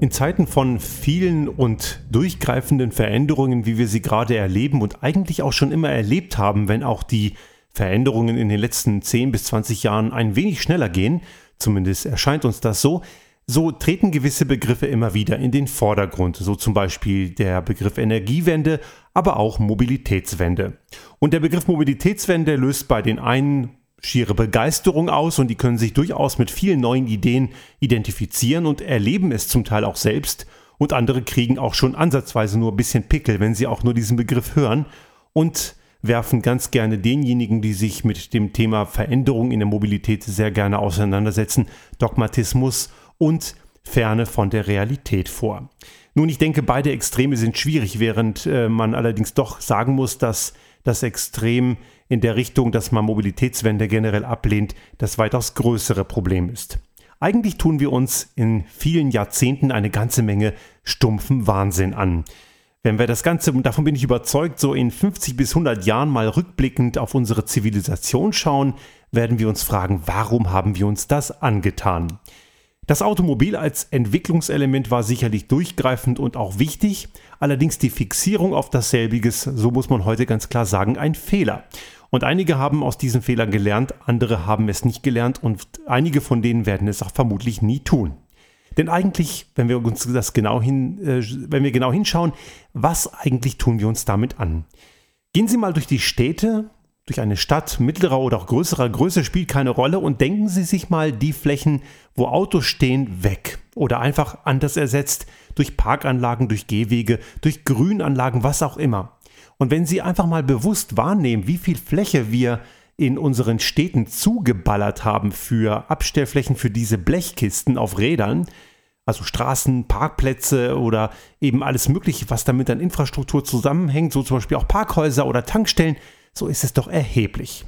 In Zeiten von vielen und durchgreifenden Veränderungen, wie wir sie gerade erleben und eigentlich auch schon immer erlebt haben, wenn auch die Veränderungen in den letzten 10 bis 20 Jahren ein wenig schneller gehen, zumindest erscheint uns das so, so treten gewisse Begriffe immer wieder in den Vordergrund, so zum Beispiel der Begriff Energiewende, aber auch Mobilitätswende. Und der Begriff Mobilitätswende löst bei den einen schiere Begeisterung aus und die können sich durchaus mit vielen neuen Ideen identifizieren und erleben es zum Teil auch selbst und andere kriegen auch schon ansatzweise nur ein bisschen Pickel, wenn sie auch nur diesen Begriff hören und werfen ganz gerne denjenigen, die sich mit dem Thema Veränderung in der Mobilität sehr gerne auseinandersetzen, Dogmatismus und Ferne von der Realität vor. Nun, ich denke, beide Extreme sind schwierig, während äh, man allerdings doch sagen muss, dass das Extrem in der Richtung, dass man Mobilitätswende generell ablehnt, das weitaus größere Problem ist. Eigentlich tun wir uns in vielen Jahrzehnten eine ganze Menge stumpfen Wahnsinn an. Wenn wir das Ganze, und davon bin ich überzeugt, so in 50 bis 100 Jahren mal rückblickend auf unsere Zivilisation schauen, werden wir uns fragen, warum haben wir uns das angetan? Das Automobil als Entwicklungselement war sicherlich durchgreifend und auch wichtig, allerdings die Fixierung auf dasselbiges, so muss man heute ganz klar sagen, ein Fehler. Und einige haben aus diesen Fehlern gelernt, andere haben es nicht gelernt und einige von denen werden es auch vermutlich nie tun. Denn eigentlich, wenn wir uns das genau hin, äh, wenn wir genau hinschauen, was eigentlich tun wir uns damit an? Gehen Sie mal durch die Städte, durch eine Stadt mittlerer oder auch größerer Größe spielt keine Rolle und denken Sie sich mal die Flächen, wo Autos stehen, weg oder einfach anders ersetzt durch Parkanlagen, durch Gehwege, durch Grünanlagen, was auch immer. Und wenn Sie einfach mal bewusst wahrnehmen, wie viel Fläche wir in unseren Städten zugeballert haben für Abstellflächen für diese Blechkisten auf Rädern, also Straßen, Parkplätze oder eben alles Mögliche, was damit an Infrastruktur zusammenhängt, so zum Beispiel auch Parkhäuser oder Tankstellen, so ist es doch erheblich.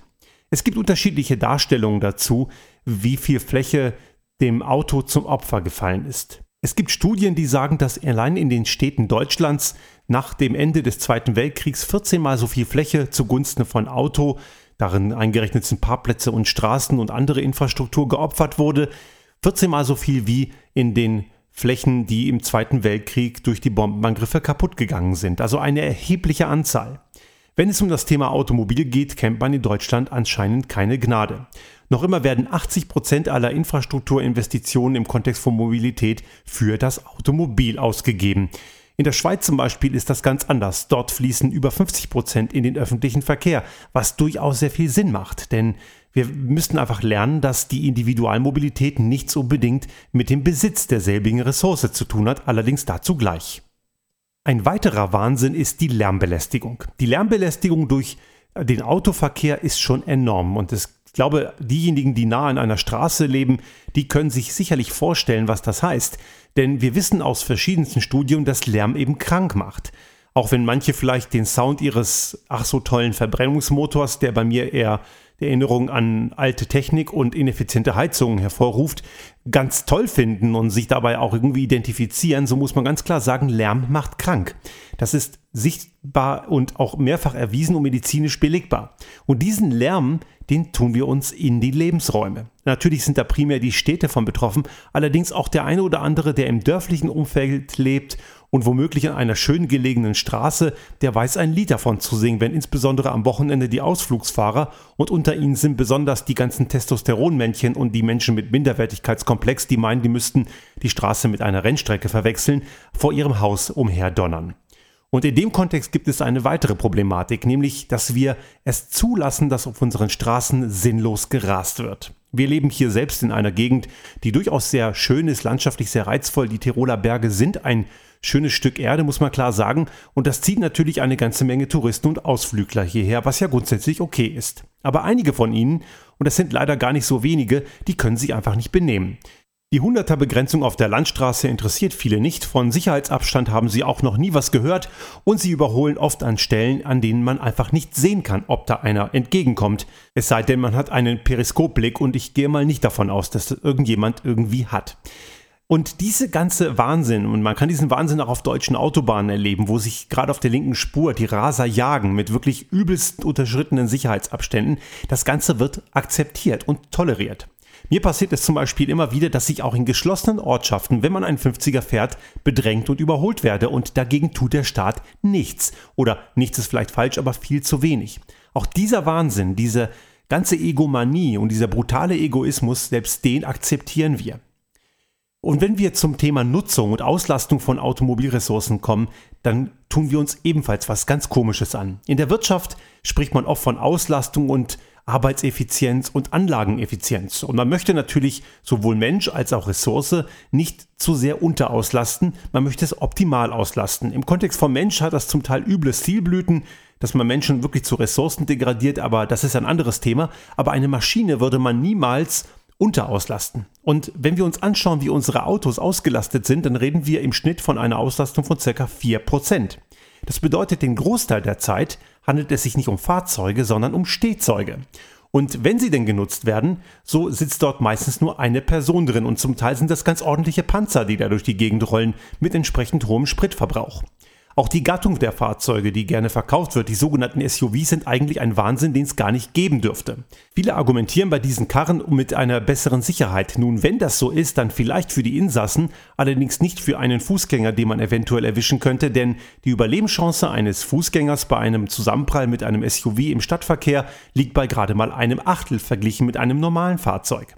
Es gibt unterschiedliche Darstellungen dazu, wie viel Fläche dem Auto zum Opfer gefallen ist. Es gibt Studien, die sagen, dass allein in den Städten Deutschlands nach dem Ende des Zweiten Weltkriegs 14 mal so viel Fläche zugunsten von Auto, darin eingerechnet sind Parkplätze und Straßen und andere Infrastruktur geopfert wurde, 14 mal so viel wie in den Flächen, die im Zweiten Weltkrieg durch die Bombenangriffe kaputt gegangen sind. Also eine erhebliche Anzahl. Wenn es um das Thema Automobil geht, kennt man in Deutschland anscheinend keine Gnade. Noch immer werden 80 Prozent aller Infrastrukturinvestitionen im Kontext von Mobilität für das Automobil ausgegeben. In der Schweiz zum Beispiel ist das ganz anders. Dort fließen über 50 Prozent in den öffentlichen Verkehr, was durchaus sehr viel Sinn macht. Denn wir müssten einfach lernen, dass die Individualmobilität nichts unbedingt mit dem Besitz derselbigen Ressource zu tun hat, allerdings dazu gleich. Ein weiterer Wahnsinn ist die Lärmbelästigung. Die Lärmbelästigung durch den Autoverkehr ist schon enorm und es, ich glaube, diejenigen, die nah an einer Straße leben, die können sich sicherlich vorstellen, was das heißt. Denn wir wissen aus verschiedensten Studien, dass Lärm eben krank macht. Auch wenn manche vielleicht den Sound ihres ach so tollen Verbrennungsmotors, der bei mir eher Erinnerung an alte Technik und ineffiziente Heizungen hervorruft, ganz toll finden und sich dabei auch irgendwie identifizieren, so muss man ganz klar sagen, Lärm macht krank. Das ist sichtbar und auch mehrfach erwiesen und medizinisch belegbar. Und diesen Lärm, den tun wir uns in die Lebensräume. Natürlich sind da primär die Städte von betroffen, allerdings auch der eine oder andere, der im dörflichen Umfeld lebt und womöglich an einer schön gelegenen Straße, der weiß ein Lied davon zu singen, wenn insbesondere am Wochenende die Ausflugsfahrer und unter ihnen sind besonders die ganzen Testosteronmännchen und die Menschen mit Minderwertigkeitskomplex, die meinen, die müssten die Straße mit einer Rennstrecke verwechseln, vor ihrem Haus umherdonnern. Und in dem Kontext gibt es eine weitere Problematik, nämlich, dass wir es zulassen, dass auf unseren Straßen sinnlos gerast wird. Wir leben hier selbst in einer Gegend, die durchaus sehr schön ist, landschaftlich sehr reizvoll. Die Tiroler Berge sind ein schönes Stück Erde, muss man klar sagen. Und das zieht natürlich eine ganze Menge Touristen und Ausflügler hierher, was ja grundsätzlich okay ist. Aber einige von ihnen, und das sind leider gar nicht so wenige, die können sich einfach nicht benehmen. Die 100er Begrenzung auf der Landstraße interessiert viele nicht. Von Sicherheitsabstand haben sie auch noch nie was gehört und sie überholen oft an Stellen, an denen man einfach nicht sehen kann, ob da einer entgegenkommt. Es sei denn, man hat einen Periskopblick und ich gehe mal nicht davon aus, dass das irgendjemand irgendwie hat. Und diese ganze Wahnsinn, und man kann diesen Wahnsinn auch auf deutschen Autobahnen erleben, wo sich gerade auf der linken Spur die Raser jagen mit wirklich übelst unterschrittenen Sicherheitsabständen, das Ganze wird akzeptiert und toleriert. Mir passiert es zum Beispiel immer wieder, dass ich auch in geschlossenen Ortschaften, wenn man einen 50er fährt, bedrängt und überholt werde und dagegen tut der Staat nichts. Oder nichts ist vielleicht falsch, aber viel zu wenig. Auch dieser Wahnsinn, diese ganze Egomanie und dieser brutale Egoismus, selbst den akzeptieren wir. Und wenn wir zum Thema Nutzung und Auslastung von Automobilressourcen kommen, dann tun wir uns ebenfalls was ganz Komisches an. In der Wirtschaft spricht man oft von Auslastung und Arbeitseffizienz und Anlageneffizienz. Und man möchte natürlich sowohl Mensch als auch Ressource nicht zu sehr unterauslasten, man möchte es optimal auslasten. Im Kontext von Mensch hat das zum Teil üble Stilblüten, dass man Menschen wirklich zu Ressourcen degradiert, aber das ist ein anderes Thema. Aber eine Maschine würde man niemals unterauslasten. Und wenn wir uns anschauen, wie unsere Autos ausgelastet sind, dann reden wir im Schnitt von einer Auslastung von ca. 4%. Das bedeutet, den Großteil der Zeit handelt es sich nicht um Fahrzeuge, sondern um Stehzeuge. Und wenn sie denn genutzt werden, so sitzt dort meistens nur eine Person drin und zum Teil sind das ganz ordentliche Panzer, die da durch die Gegend rollen, mit entsprechend hohem Spritverbrauch. Auch die Gattung der Fahrzeuge, die gerne verkauft wird, die sogenannten SUVs, sind eigentlich ein Wahnsinn, den es gar nicht geben dürfte. Viele argumentieren bei diesen Karren mit einer besseren Sicherheit. Nun, wenn das so ist, dann vielleicht für die Insassen, allerdings nicht für einen Fußgänger, den man eventuell erwischen könnte, denn die Überlebenschance eines Fußgängers bei einem Zusammenprall mit einem SUV im Stadtverkehr liegt bei gerade mal einem Achtel verglichen mit einem normalen Fahrzeug.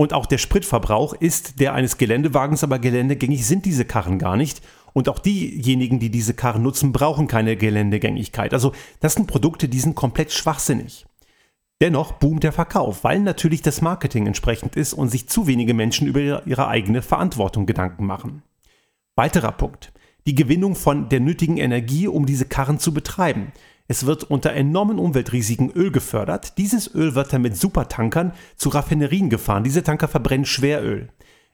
Und auch der Spritverbrauch ist der eines Geländewagens, aber geländegängig sind diese Karren gar nicht. Und auch diejenigen, die diese Karren nutzen, brauchen keine Geländegängigkeit. Also das sind Produkte, die sind komplett schwachsinnig. Dennoch boomt der Verkauf, weil natürlich das Marketing entsprechend ist und sich zu wenige Menschen über ihre eigene Verantwortung Gedanken machen. Weiterer Punkt. Die Gewinnung von der nötigen Energie, um diese Karren zu betreiben. Es wird unter enormen Umweltrisiken Öl gefördert. Dieses Öl wird dann mit Supertankern zu Raffinerien gefahren. Diese Tanker verbrennen Schweröl.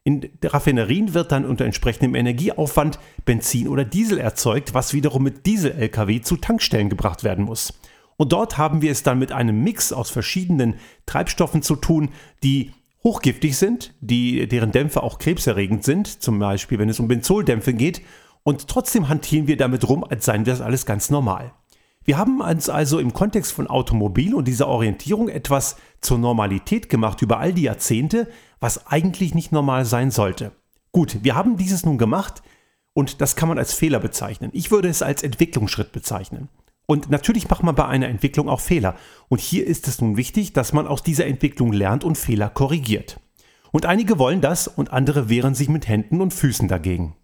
In Raffinerien wird dann unter entsprechendem Energieaufwand Benzin oder Diesel erzeugt, was wiederum mit Diesel-Lkw zu Tankstellen gebracht werden muss. Und dort haben wir es dann mit einem Mix aus verschiedenen Treibstoffen zu tun, die hochgiftig sind, die, deren Dämpfe auch krebserregend sind, zum Beispiel wenn es um Benzoldämpfe geht, und trotzdem hantieren wir damit rum, als seien das alles ganz normal. Wir haben uns also im Kontext von Automobil und dieser Orientierung etwas zur Normalität gemacht über all die Jahrzehnte, was eigentlich nicht normal sein sollte. Gut, wir haben dieses nun gemacht und das kann man als Fehler bezeichnen. Ich würde es als Entwicklungsschritt bezeichnen. Und natürlich macht man bei einer Entwicklung auch Fehler. Und hier ist es nun wichtig, dass man aus dieser Entwicklung lernt und Fehler korrigiert. Und einige wollen das und andere wehren sich mit Händen und Füßen dagegen.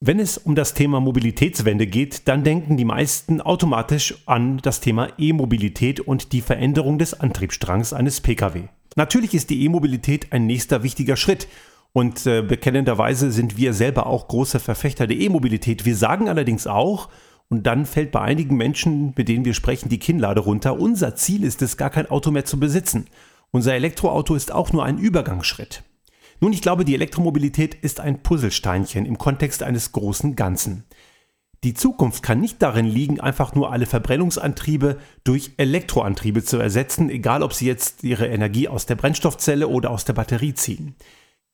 Wenn es um das Thema Mobilitätswende geht, dann denken die meisten automatisch an das Thema E-Mobilität und die Veränderung des Antriebsstrangs eines Pkw. Natürlich ist die E-Mobilität ein nächster wichtiger Schritt und äh, bekennenderweise sind wir selber auch große Verfechter der E-Mobilität. Wir sagen allerdings auch, und dann fällt bei einigen Menschen, mit denen wir sprechen, die Kinnlade runter, unser Ziel ist es, gar kein Auto mehr zu besitzen. Unser Elektroauto ist auch nur ein Übergangsschritt. Nun, ich glaube, die Elektromobilität ist ein Puzzlesteinchen im Kontext eines großen Ganzen. Die Zukunft kann nicht darin liegen, einfach nur alle Verbrennungsantriebe durch Elektroantriebe zu ersetzen, egal ob sie jetzt ihre Energie aus der Brennstoffzelle oder aus der Batterie ziehen.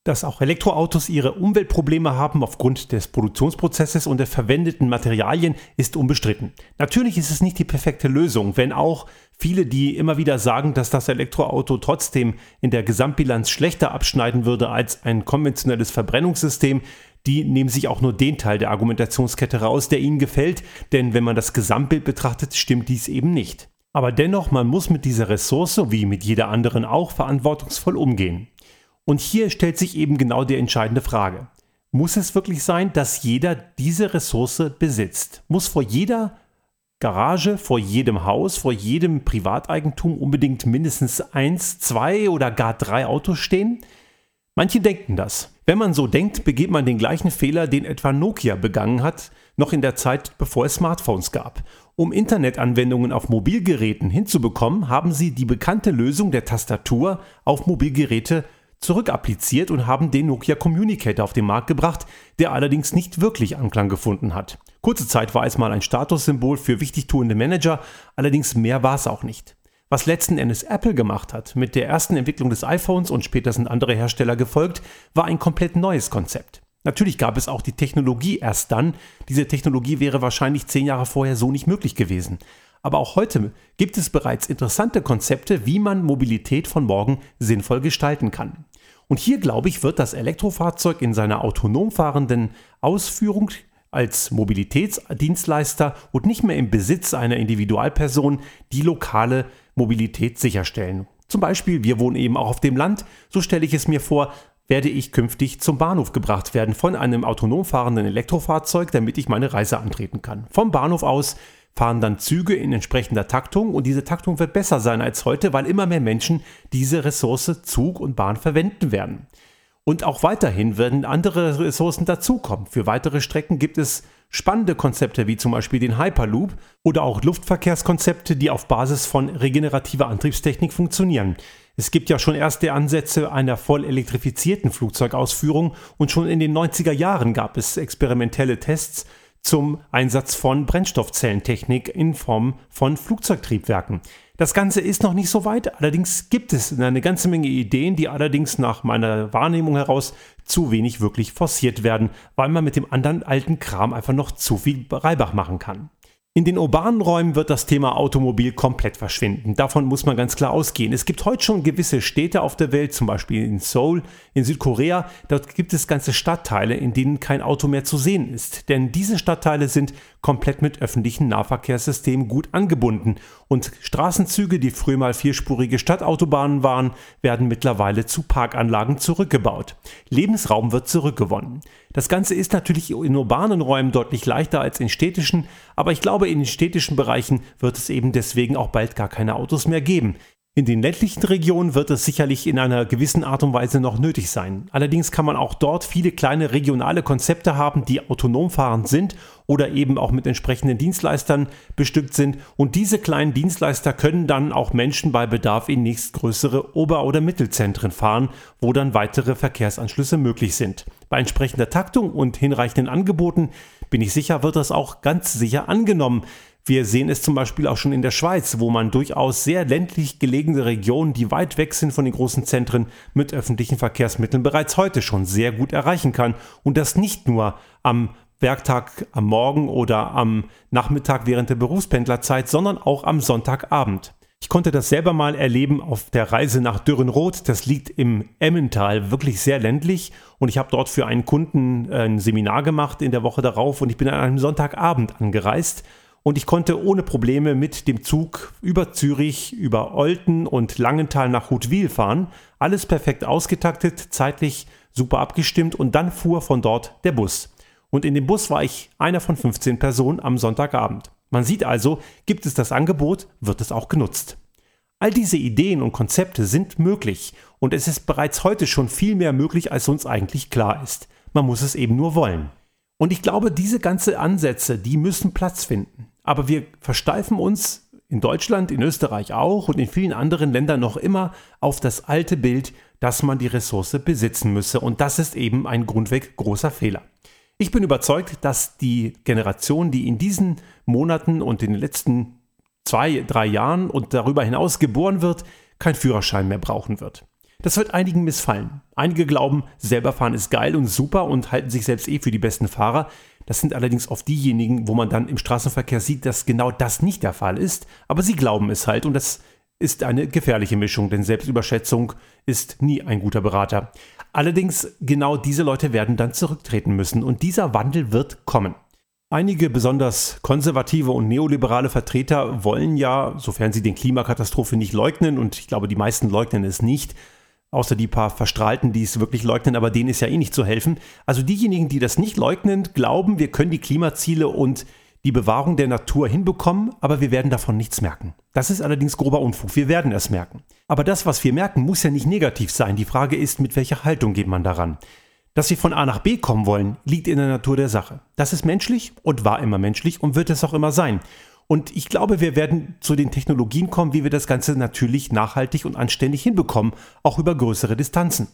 Dass auch Elektroautos ihre Umweltprobleme haben aufgrund des Produktionsprozesses und der verwendeten Materialien ist unbestritten. Natürlich ist es nicht die perfekte Lösung, wenn auch viele, die immer wieder sagen, dass das Elektroauto trotzdem in der Gesamtbilanz schlechter abschneiden würde als ein konventionelles Verbrennungssystem, die nehmen sich auch nur den Teil der Argumentationskette raus, der ihnen gefällt, denn wenn man das Gesamtbild betrachtet, stimmt dies eben nicht. Aber dennoch, man muss mit dieser Ressource, wie mit jeder anderen auch, verantwortungsvoll umgehen. Und hier stellt sich eben genau die entscheidende Frage. Muss es wirklich sein, dass jeder diese Ressource besitzt? Muss vor jeder Garage, vor jedem Haus, vor jedem Privateigentum unbedingt mindestens eins, zwei oder gar drei Autos stehen? Manche denken das. Wenn man so denkt, begeht man den gleichen Fehler, den etwa Nokia begangen hat, noch in der Zeit, bevor es Smartphones gab. Um Internetanwendungen auf Mobilgeräten hinzubekommen, haben sie die bekannte Lösung der Tastatur auf Mobilgeräte zurückappliziert und haben den Nokia Communicator auf den Markt gebracht, der allerdings nicht wirklich Anklang gefunden hat. Kurze Zeit war es mal ein Statussymbol für wichtigtuende Manager, allerdings mehr war es auch nicht. Was letzten Endes Apple gemacht hat, mit der ersten Entwicklung des iPhones und später sind andere Hersteller gefolgt, war ein komplett neues Konzept. Natürlich gab es auch die Technologie erst dann. Diese Technologie wäre wahrscheinlich zehn Jahre vorher so nicht möglich gewesen. Aber auch heute gibt es bereits interessante Konzepte, wie man Mobilität von morgen sinnvoll gestalten kann. Und hier, glaube ich, wird das Elektrofahrzeug in seiner autonom fahrenden Ausführung als Mobilitätsdienstleister und nicht mehr im Besitz einer Individualperson die lokale Mobilität sicherstellen. Zum Beispiel, wir wohnen eben auch auf dem Land, so stelle ich es mir vor, werde ich künftig zum Bahnhof gebracht werden von einem autonom fahrenden Elektrofahrzeug, damit ich meine Reise antreten kann. Vom Bahnhof aus fahren dann Züge in entsprechender Taktung und diese Taktung wird besser sein als heute, weil immer mehr Menschen diese Ressource Zug und Bahn verwenden werden. Und auch weiterhin werden andere Ressourcen dazukommen. Für weitere Strecken gibt es spannende Konzepte wie zum Beispiel den Hyperloop oder auch Luftverkehrskonzepte, die auf Basis von regenerativer Antriebstechnik funktionieren. Es gibt ja schon erste Ansätze einer voll elektrifizierten Flugzeugausführung und schon in den 90er Jahren gab es experimentelle Tests zum Einsatz von Brennstoffzellentechnik in Form von Flugzeugtriebwerken. Das Ganze ist noch nicht so weit, allerdings gibt es eine ganze Menge Ideen, die allerdings nach meiner Wahrnehmung heraus zu wenig wirklich forciert werden, weil man mit dem anderen alten Kram einfach noch zu viel Reibach machen kann. In den urbanen Räumen wird das Thema Automobil komplett verschwinden. Davon muss man ganz klar ausgehen. Es gibt heute schon gewisse Städte auf der Welt, zum Beispiel in Seoul, in Südkorea. Dort gibt es ganze Stadtteile, in denen kein Auto mehr zu sehen ist. Denn diese Stadtteile sind komplett mit öffentlichen Nahverkehrssystemen gut angebunden. Und Straßenzüge, die früher mal vierspurige Stadtautobahnen waren, werden mittlerweile zu Parkanlagen zurückgebaut. Lebensraum wird zurückgewonnen. Das Ganze ist natürlich in urbanen Räumen deutlich leichter als in städtischen, aber ich glaube, in den städtischen Bereichen wird es eben deswegen auch bald gar keine Autos mehr geben. In den ländlichen Regionen wird es sicherlich in einer gewissen Art und Weise noch nötig sein. Allerdings kann man auch dort viele kleine regionale Konzepte haben, die autonom fahrend sind oder eben auch mit entsprechenden Dienstleistern bestückt sind. Und diese kleinen Dienstleister können dann auch Menschen bei Bedarf in nächstgrößere Ober- oder Mittelzentren fahren, wo dann weitere Verkehrsanschlüsse möglich sind. Bei entsprechender Taktung und hinreichenden Angeboten bin ich sicher, wird das auch ganz sicher angenommen. Wir sehen es zum Beispiel auch schon in der Schweiz, wo man durchaus sehr ländlich gelegene Regionen, die weit weg sind von den großen Zentren, mit öffentlichen Verkehrsmitteln bereits heute schon sehr gut erreichen kann. Und das nicht nur am Werktag am Morgen oder am Nachmittag während der Berufspendlerzeit, sondern auch am Sonntagabend. Ich konnte das selber mal erleben auf der Reise nach Dürrenroth. Das liegt im Emmental, wirklich sehr ländlich. Und ich habe dort für einen Kunden ein Seminar gemacht in der Woche darauf und ich bin an einem Sonntagabend angereist und ich konnte ohne Probleme mit dem Zug über Zürich, über Olten und Langenthal nach Hutwil fahren. Alles perfekt ausgetaktet, zeitlich super abgestimmt und dann fuhr von dort der Bus. Und in dem Bus war ich einer von 15 Personen am Sonntagabend. Man sieht also, gibt es das Angebot, wird es auch genutzt. All diese Ideen und Konzepte sind möglich und es ist bereits heute schon viel mehr möglich, als uns eigentlich klar ist. Man muss es eben nur wollen. Und ich glaube, diese ganzen Ansätze, die müssen Platz finden. Aber wir versteifen uns in Deutschland, in Österreich auch und in vielen anderen Ländern noch immer auf das alte Bild, dass man die Ressource besitzen müsse. Und das ist eben ein grundweg großer Fehler. Ich bin überzeugt, dass die Generation, die in diesen Monaten und in den letzten zwei, drei Jahren und darüber hinaus geboren wird, keinen Führerschein mehr brauchen wird. Das wird einigen missfallen. Einige glauben, selber fahren ist geil und super und halten sich selbst eh für die besten Fahrer. Das sind allerdings oft diejenigen, wo man dann im Straßenverkehr sieht, dass genau das nicht der Fall ist. Aber sie glauben es halt und das ist eine gefährliche Mischung, denn Selbstüberschätzung ist nie ein guter Berater. Allerdings genau diese Leute werden dann zurücktreten müssen und dieser Wandel wird kommen. Einige besonders konservative und neoliberale Vertreter wollen ja, sofern sie den Klimakatastrophe nicht leugnen, und ich glaube, die meisten leugnen es nicht, Außer die paar Verstrahlten, die es wirklich leugnen, aber denen ist ja eh nicht zu helfen. Also diejenigen, die das nicht leugnen, glauben, wir können die Klimaziele und die Bewahrung der Natur hinbekommen, aber wir werden davon nichts merken. Das ist allerdings grober Unfug, wir werden es merken. Aber das, was wir merken, muss ja nicht negativ sein. Die Frage ist, mit welcher Haltung geht man daran? Dass wir von A nach B kommen wollen, liegt in der Natur der Sache. Das ist menschlich und war immer menschlich und wird es auch immer sein. Und ich glaube, wir werden zu den Technologien kommen, wie wir das Ganze natürlich nachhaltig und anständig hinbekommen, auch über größere Distanzen.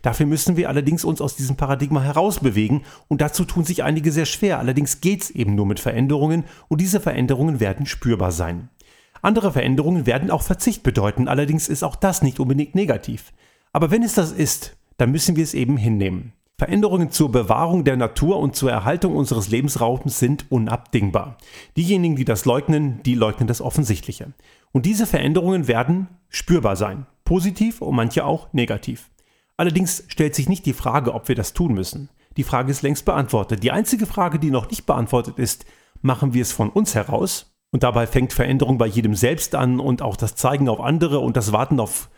Dafür müssen wir allerdings uns aus diesem Paradigma herausbewegen und dazu tun sich einige sehr schwer. Allerdings geht es eben nur mit Veränderungen und diese Veränderungen werden spürbar sein. Andere Veränderungen werden auch Verzicht bedeuten, allerdings ist auch das nicht unbedingt negativ. Aber wenn es das ist, dann müssen wir es eben hinnehmen. Veränderungen zur Bewahrung der Natur und zur Erhaltung unseres Lebensraums sind unabdingbar. Diejenigen, die das leugnen, die leugnen das Offensichtliche. Und diese Veränderungen werden spürbar sein. Positiv und manche auch negativ. Allerdings stellt sich nicht die Frage, ob wir das tun müssen. Die Frage ist längst beantwortet. Die einzige Frage, die noch nicht beantwortet ist, machen wir es von uns heraus? Und dabei fängt Veränderung bei jedem selbst an und auch das Zeigen auf andere und das Warten auf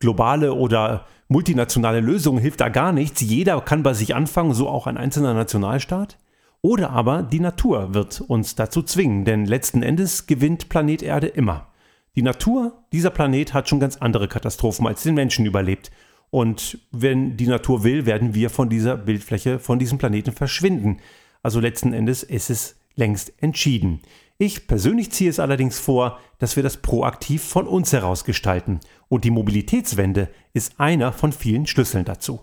globale oder multinationale Lösungen hilft da gar nichts. Jeder kann bei sich anfangen, so auch ein einzelner Nationalstaat. Oder aber die Natur wird uns dazu zwingen, denn letzten Endes gewinnt Planet Erde immer. Die Natur, dieser Planet hat schon ganz andere Katastrophen als den Menschen überlebt. Und wenn die Natur will, werden wir von dieser Bildfläche, von diesem Planeten verschwinden. Also letzten Endes ist es längst entschieden. Ich persönlich ziehe es allerdings vor, dass wir das proaktiv von uns heraus gestalten und die Mobilitätswende ist einer von vielen Schlüsseln dazu.